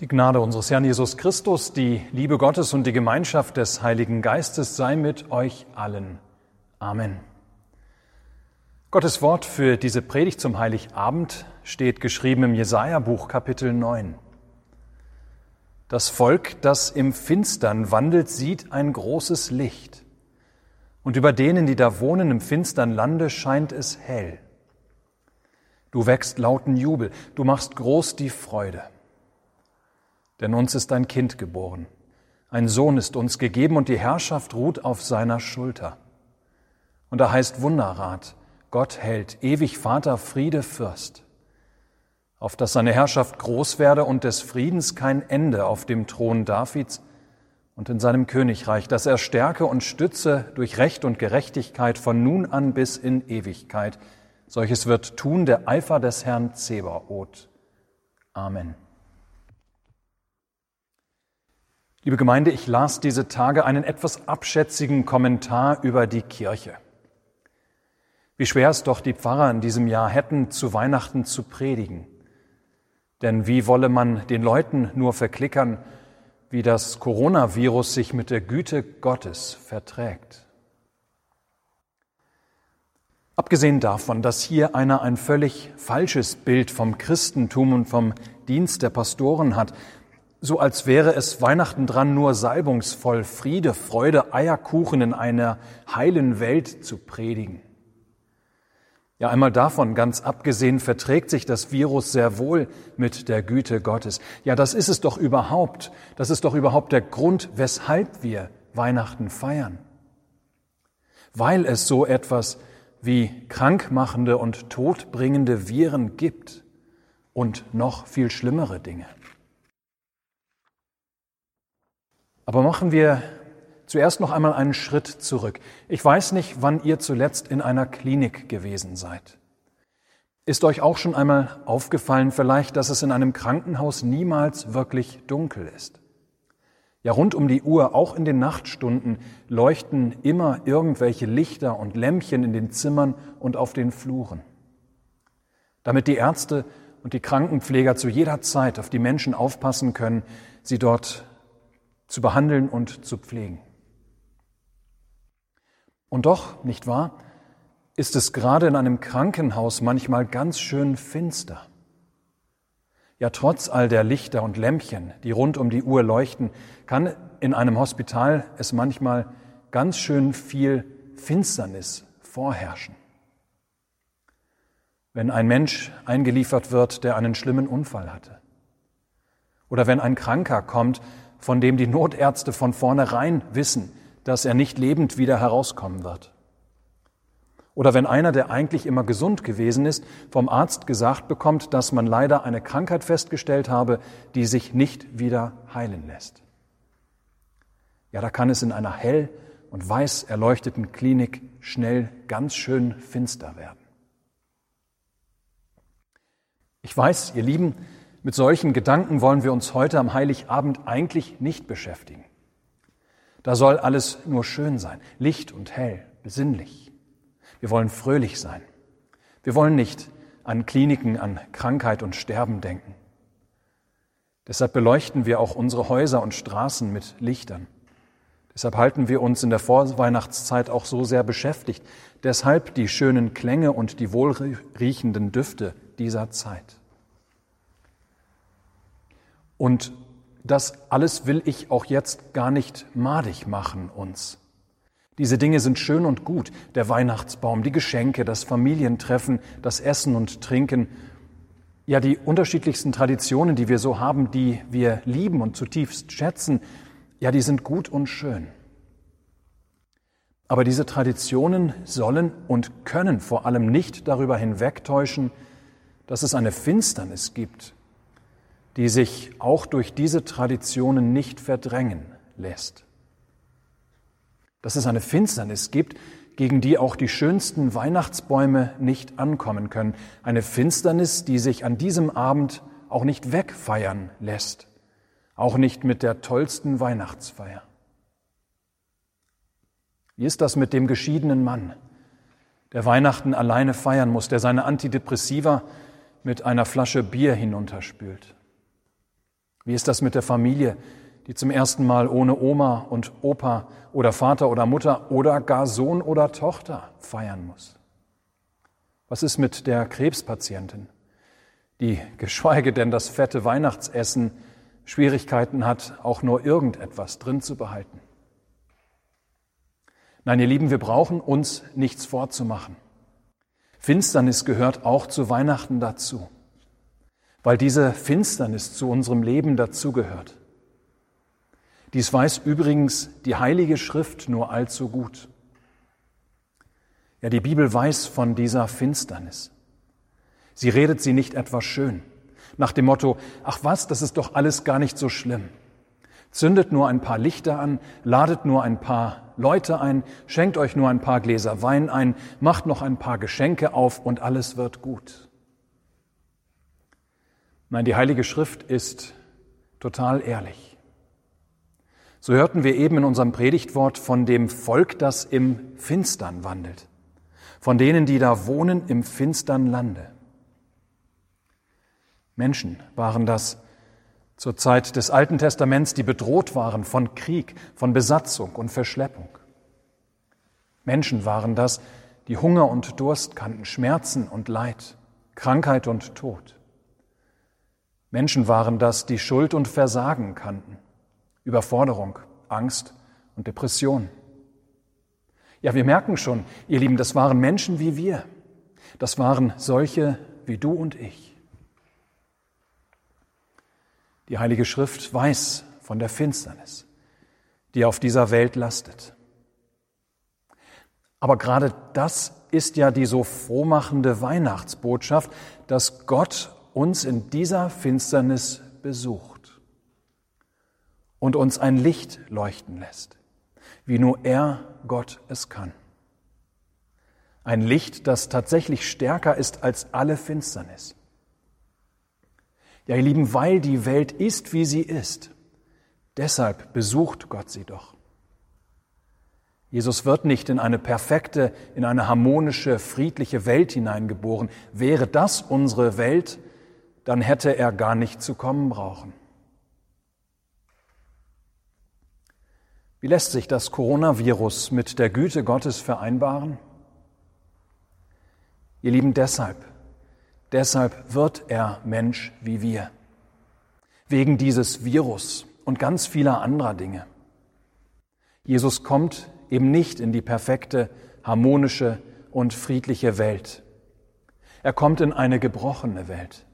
Die Gnade unseres Herrn Jesus Christus, die Liebe Gottes und die Gemeinschaft des Heiligen Geistes sei mit euch allen. Amen. Gottes Wort für diese Predigt zum Heiligabend steht geschrieben im Jesaja-Buch Kapitel 9. Das Volk, das im Finstern wandelt, sieht ein großes Licht. Und über denen, die da wohnen im finstern Lande, scheint es hell. Du wächst lauten Jubel, du machst groß die Freude denn uns ist ein Kind geboren. Ein Sohn ist uns gegeben und die Herrschaft ruht auf seiner Schulter. Und er heißt Wunderrat, Gott hält, ewig Vater, Friede, Fürst. Auf dass seine Herrschaft groß werde und des Friedens kein Ende auf dem Thron Davids und in seinem Königreich, dass er stärke und stütze durch Recht und Gerechtigkeit von nun an bis in Ewigkeit. Solches wird tun der Eifer des Herrn Zebaoth. Amen. Liebe Gemeinde, ich las diese Tage einen etwas abschätzigen Kommentar über die Kirche. Wie schwer es doch die Pfarrer in diesem Jahr hätten, zu Weihnachten zu predigen. Denn wie wolle man den Leuten nur verklickern, wie das Coronavirus sich mit der Güte Gottes verträgt? Abgesehen davon, dass hier einer ein völlig falsches Bild vom Christentum und vom Dienst der Pastoren hat, so als wäre es Weihnachten dran, nur salbungsvoll Friede, Freude, Eierkuchen in einer heilen Welt zu predigen. Ja, einmal davon ganz abgesehen verträgt sich das Virus sehr wohl mit der Güte Gottes. Ja, das ist es doch überhaupt. Das ist doch überhaupt der Grund, weshalb wir Weihnachten feiern. Weil es so etwas wie krankmachende und todbringende Viren gibt und noch viel schlimmere Dinge. Aber machen wir zuerst noch einmal einen Schritt zurück. Ich weiß nicht, wann ihr zuletzt in einer Klinik gewesen seid. Ist euch auch schon einmal aufgefallen vielleicht, dass es in einem Krankenhaus niemals wirklich dunkel ist? Ja, rund um die Uhr, auch in den Nachtstunden, leuchten immer irgendwelche Lichter und Lämpchen in den Zimmern und auf den Fluren. Damit die Ärzte und die Krankenpfleger zu jeder Zeit auf die Menschen aufpassen können, sie dort zu behandeln und zu pflegen. Und doch, nicht wahr, ist es gerade in einem Krankenhaus manchmal ganz schön finster. Ja, trotz all der Lichter und Lämpchen, die rund um die Uhr leuchten, kann in einem Hospital es manchmal ganz schön viel Finsternis vorherrschen. Wenn ein Mensch eingeliefert wird, der einen schlimmen Unfall hatte. Oder wenn ein Kranker kommt, von dem die Notärzte von vornherein wissen, dass er nicht lebend wieder herauskommen wird. Oder wenn einer, der eigentlich immer gesund gewesen ist, vom Arzt gesagt bekommt, dass man leider eine Krankheit festgestellt habe, die sich nicht wieder heilen lässt. Ja, da kann es in einer hell und weiß erleuchteten Klinik schnell ganz schön finster werden. Ich weiß, ihr Lieben, mit solchen Gedanken wollen wir uns heute am Heiligabend eigentlich nicht beschäftigen. Da soll alles nur schön sein, licht und hell, besinnlich. Wir wollen fröhlich sein. Wir wollen nicht an Kliniken, an Krankheit und Sterben denken. Deshalb beleuchten wir auch unsere Häuser und Straßen mit Lichtern. Deshalb halten wir uns in der Vorweihnachtszeit auch so sehr beschäftigt. Deshalb die schönen Klänge und die wohlriechenden Düfte dieser Zeit. Und das alles will ich auch jetzt gar nicht madig machen uns. Diese Dinge sind schön und gut, der Weihnachtsbaum, die Geschenke, das Familientreffen, das Essen und Trinken, ja die unterschiedlichsten Traditionen, die wir so haben, die wir lieben und zutiefst schätzen, ja die sind gut und schön. Aber diese Traditionen sollen und können vor allem nicht darüber hinwegtäuschen, dass es eine Finsternis gibt, die sich auch durch diese Traditionen nicht verdrängen lässt. Dass es eine Finsternis gibt, gegen die auch die schönsten Weihnachtsbäume nicht ankommen können. Eine Finsternis, die sich an diesem Abend auch nicht wegfeiern lässt, auch nicht mit der tollsten Weihnachtsfeier. Wie ist das mit dem geschiedenen Mann, der Weihnachten alleine feiern muss, der seine Antidepressiva mit einer Flasche Bier hinunterspült? Wie ist das mit der Familie, die zum ersten Mal ohne Oma und Opa oder Vater oder Mutter oder gar Sohn oder Tochter feiern muss? Was ist mit der Krebspatientin, die geschweige denn das fette Weihnachtsessen Schwierigkeiten hat, auch nur irgendetwas drin zu behalten? Nein, ihr Lieben, wir brauchen uns nichts vorzumachen. Finsternis gehört auch zu Weihnachten dazu, weil diese Finsternis zu unserem Leben dazugehört. Dies weiß übrigens die Heilige Schrift nur allzu gut. Ja, die Bibel weiß von dieser Finsternis. Sie redet sie nicht etwas schön, nach dem Motto, ach was, das ist doch alles gar nicht so schlimm. Zündet nur ein paar Lichter an, ladet nur ein paar Leute ein, schenkt euch nur ein paar Gläser Wein ein, macht noch ein paar Geschenke auf und alles wird gut. Nein, die Heilige Schrift ist total ehrlich. So hörten wir eben in unserem Predigtwort von dem Volk, das im Finstern wandelt, von denen, die da wohnen im finstern Lande. Menschen waren das, zur Zeit des Alten Testaments, die bedroht waren von Krieg, von Besatzung und Verschleppung. Menschen waren das, die Hunger und Durst kannten, Schmerzen und Leid, Krankheit und Tod. Menschen waren das, die Schuld und Versagen kannten, Überforderung, Angst und Depression. Ja, wir merken schon, ihr Lieben, das waren Menschen wie wir. Das waren solche wie du und ich. Die Heilige Schrift weiß von der Finsternis, die auf dieser Welt lastet. Aber gerade das ist ja die so frohmachende Weihnachtsbotschaft, dass Gott uns in dieser Finsternis besucht und uns ein Licht leuchten lässt, wie nur er, Gott, es kann. Ein Licht, das tatsächlich stärker ist als alle Finsternis. Ja, ihr Lieben, weil die Welt ist, wie sie ist, deshalb besucht Gott sie doch. Jesus wird nicht in eine perfekte, in eine harmonische, friedliche Welt hineingeboren. Wäre das unsere Welt, dann hätte er gar nicht zu kommen brauchen. Wie lässt sich das Coronavirus mit der Güte Gottes vereinbaren? Ihr Lieben, deshalb, Deshalb wird er Mensch wie wir. Wegen dieses Virus und ganz vieler anderer Dinge. Jesus kommt eben nicht in die perfekte, harmonische und friedliche Welt. Er kommt in eine gebrochene Welt.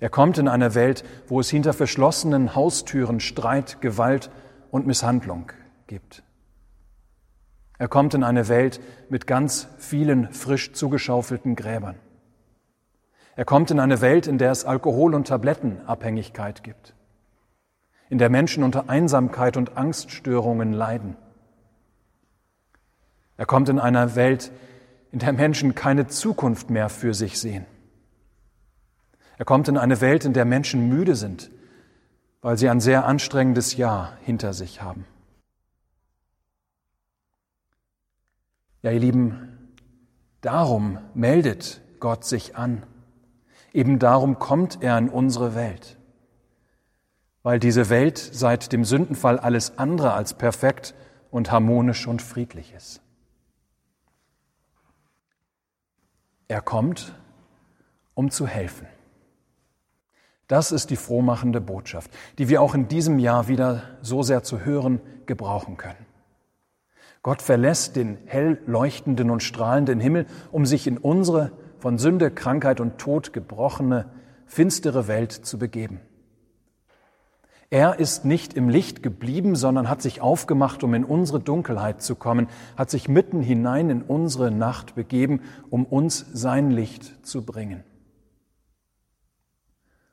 Er kommt in eine Welt, wo es hinter verschlossenen Haustüren Streit, Gewalt und Misshandlung gibt. Er kommt in eine Welt mit ganz vielen frisch zugeschaufelten Gräbern. Er kommt in eine Welt, in der es Alkohol- und Tablettenabhängigkeit gibt, in der Menschen unter Einsamkeit und Angststörungen leiden. Er kommt in eine Welt, in der Menschen keine Zukunft mehr für sich sehen. Er kommt in eine Welt, in der Menschen müde sind, weil sie ein sehr anstrengendes Jahr hinter sich haben. Ja, ihr Lieben, darum meldet Gott sich an. Eben darum kommt er in unsere Welt, weil diese Welt seit dem Sündenfall alles andere als perfekt und harmonisch und friedlich ist. Er kommt, um zu helfen. Das ist die frohmachende Botschaft, die wir auch in diesem Jahr wieder so sehr zu hören gebrauchen können. Gott verlässt den hell leuchtenden und strahlenden Himmel, um sich in unsere von Sünde, Krankheit und Tod gebrochene, finstere Welt zu begeben. Er ist nicht im Licht geblieben, sondern hat sich aufgemacht, um in unsere Dunkelheit zu kommen, hat sich mitten hinein in unsere Nacht begeben, um uns sein Licht zu bringen.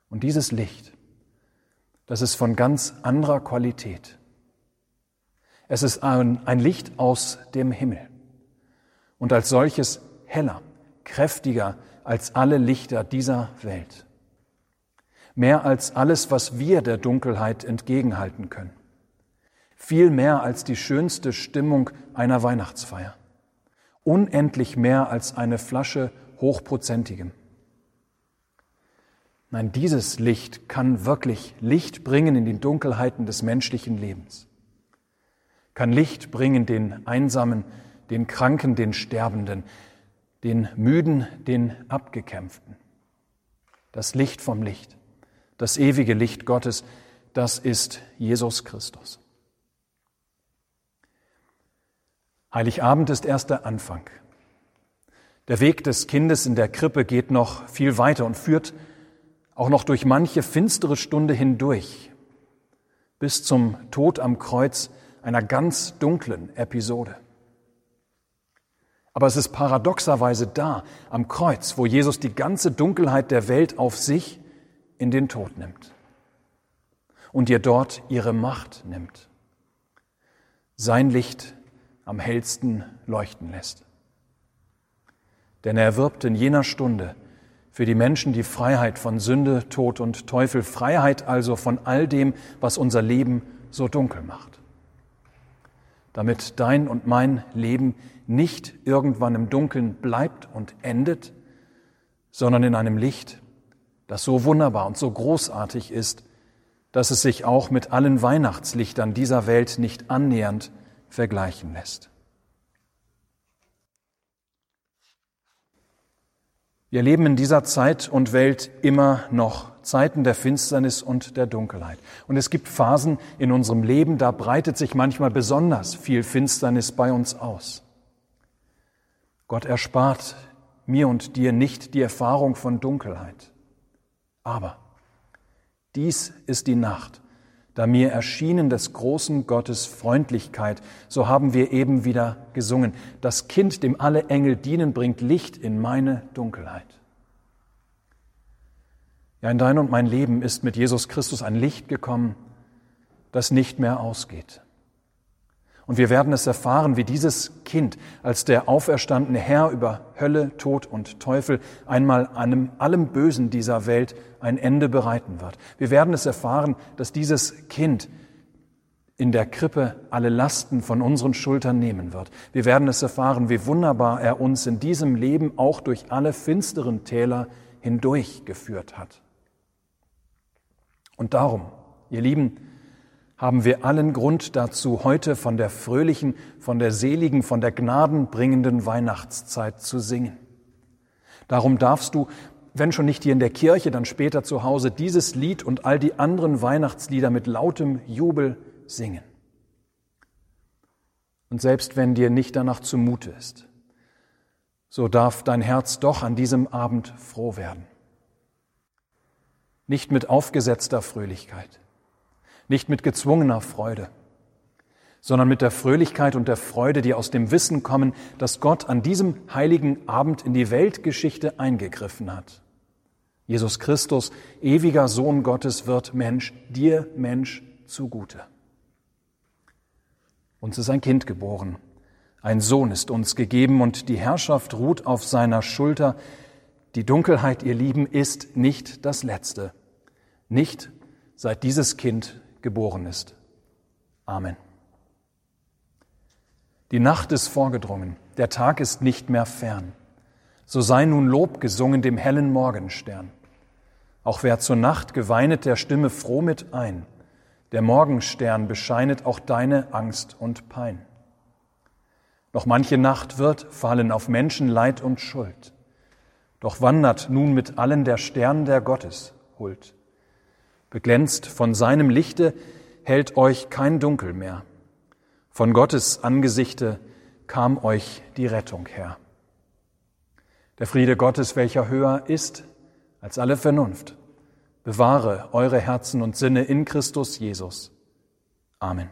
Und dieses Licht, das ist von ganz anderer Qualität. Es ist ein, ein Licht aus dem Himmel und als solches heller, kräftiger als alle Lichter dieser Welt. Mehr als alles, was wir der Dunkelheit entgegenhalten können. Viel mehr als die schönste Stimmung einer Weihnachtsfeier. Unendlich mehr als eine Flasche hochprozentigem. Nein, dieses Licht kann wirklich Licht bringen in die Dunkelheiten des menschlichen Lebens, kann Licht bringen den Einsamen, den Kranken, den Sterbenden, den Müden, den Abgekämpften. Das Licht vom Licht, das ewige Licht Gottes, das ist Jesus Christus. Heiligabend ist erst der Anfang. Der Weg des Kindes in der Krippe geht noch viel weiter und führt auch noch durch manche finstere Stunde hindurch bis zum Tod am Kreuz einer ganz dunklen Episode. Aber es ist paradoxerweise da, am Kreuz, wo Jesus die ganze Dunkelheit der Welt auf sich in den Tod nimmt und ihr dort ihre Macht nimmt. Sein Licht am hellsten leuchten lässt. Denn er erwirbt in jener Stunde für die Menschen die Freiheit von Sünde, Tod und Teufel, Freiheit also von all dem, was unser Leben so dunkel macht. Damit dein und mein Leben nicht irgendwann im Dunkeln bleibt und endet, sondern in einem Licht, das so wunderbar und so großartig ist, dass es sich auch mit allen Weihnachtslichtern dieser Welt nicht annähernd vergleichen lässt. Wir leben in dieser Zeit und Welt immer noch Zeiten der Finsternis und der Dunkelheit. Und es gibt Phasen in unserem Leben, da breitet sich manchmal besonders viel Finsternis bei uns aus. Gott erspart mir und dir nicht die Erfahrung von Dunkelheit. Aber dies ist die Nacht, da mir erschienen des großen Gottes Freundlichkeit, so haben wir eben wieder gesungen. Das Kind, dem alle Engel dienen, bringt Licht in meine Dunkelheit. Ja, in dein und mein Leben ist mit Jesus Christus ein Licht gekommen, das nicht mehr ausgeht. Und wir werden es erfahren, wie dieses Kind als der auferstandene Herr über Hölle, Tod und Teufel einmal einem, allem Bösen dieser Welt ein Ende bereiten wird. Wir werden es erfahren, dass dieses Kind in der Krippe alle Lasten von unseren Schultern nehmen wird. Wir werden es erfahren, wie wunderbar er uns in diesem Leben auch durch alle finsteren Täler hindurchgeführt hat. Und darum, ihr Lieben, haben wir allen Grund dazu, heute von der fröhlichen, von der seligen, von der gnadenbringenden Weihnachtszeit zu singen. Darum darfst du, wenn schon nicht hier in der Kirche, dann später zu Hause, dieses Lied und all die anderen Weihnachtslieder mit lautem Jubel singen. Und selbst wenn dir nicht danach zumute ist, so darf dein Herz doch an diesem Abend froh werden. Nicht mit aufgesetzter Fröhlichkeit, nicht mit gezwungener Freude, sondern mit der Fröhlichkeit und der Freude, die aus dem Wissen kommen, dass Gott an diesem heiligen Abend in die Weltgeschichte eingegriffen hat. Jesus Christus, ewiger Sohn Gottes, wird Mensch, dir Mensch zugute. Uns ist ein Kind geboren, ein Sohn ist uns gegeben und die Herrschaft ruht auf seiner Schulter. Die Dunkelheit, ihr Lieben, ist nicht das Letzte, nicht seit dieses Kind geboren ist. Amen. Die Nacht ist vorgedrungen, der Tag ist nicht mehr fern. So sei nun Lob gesungen dem hellen Morgenstern. Auch wer zur Nacht geweinet, der stimme froh mit ein. Der Morgenstern bescheinet auch deine Angst und Pein. Noch manche Nacht wird fallen auf Menschen Leid und Schuld. Doch wandert nun mit allen der Stern der Gottes hult. Beglänzt von seinem Lichte hält euch kein Dunkel mehr. Von Gottes Angesichte kam euch die Rettung her. Der Friede Gottes, welcher höher ist als alle Vernunft, bewahre eure Herzen und Sinne in Christus Jesus. Amen.